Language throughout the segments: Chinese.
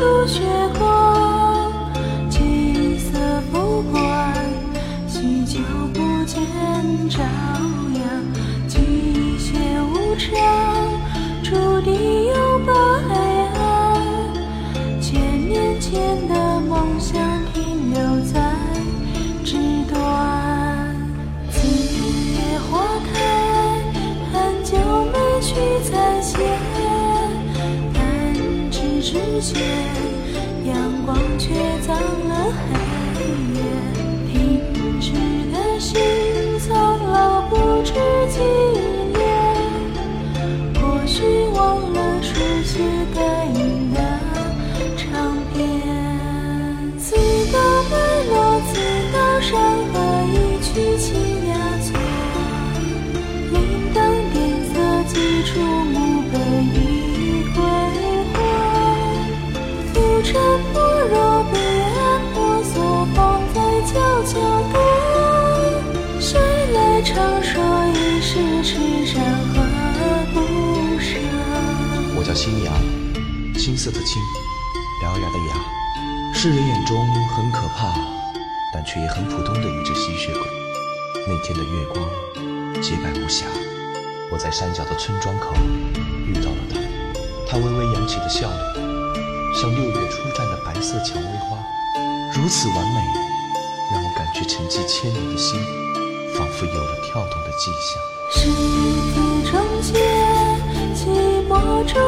初雪光，金色不管，许久不见朝阳，积雪无常，注定之间，阳光却脏了黑叫新芽，青色的青，獠牙的牙，世人眼中很可怕，但却也很普通的一只吸血鬼。那天的月光洁白无瑕，我在山脚的村庄口遇到了他，他微微扬起的笑脸，像六月初绽的白色蔷薇花，如此完美，让我感觉沉寂千年的心，仿佛有了跳动的迹象。十字中间，寂寞中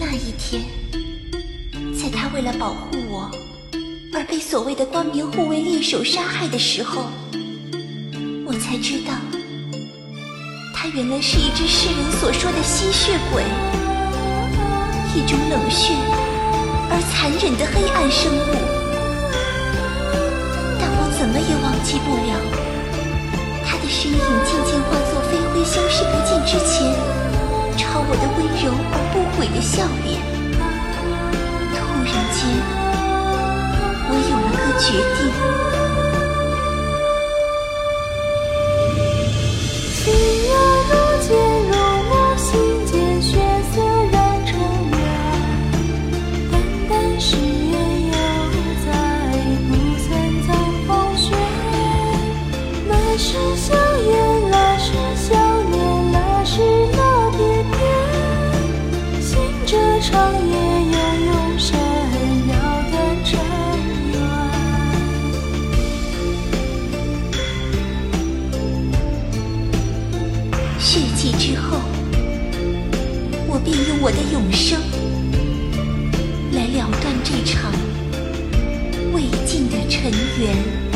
那一天，在他为了保护我而被所谓的光明护卫猎手杀害的时候，我才知道，他原来是一只世人所说的吸血鬼，一种冷血而残忍的黑暗生物。但我怎么也忘记不了，他的身影渐渐化作飞灰，消失不见之前，的笑脸。突然间，我有了个决定。我便用我的永生来了断这场未尽的尘缘。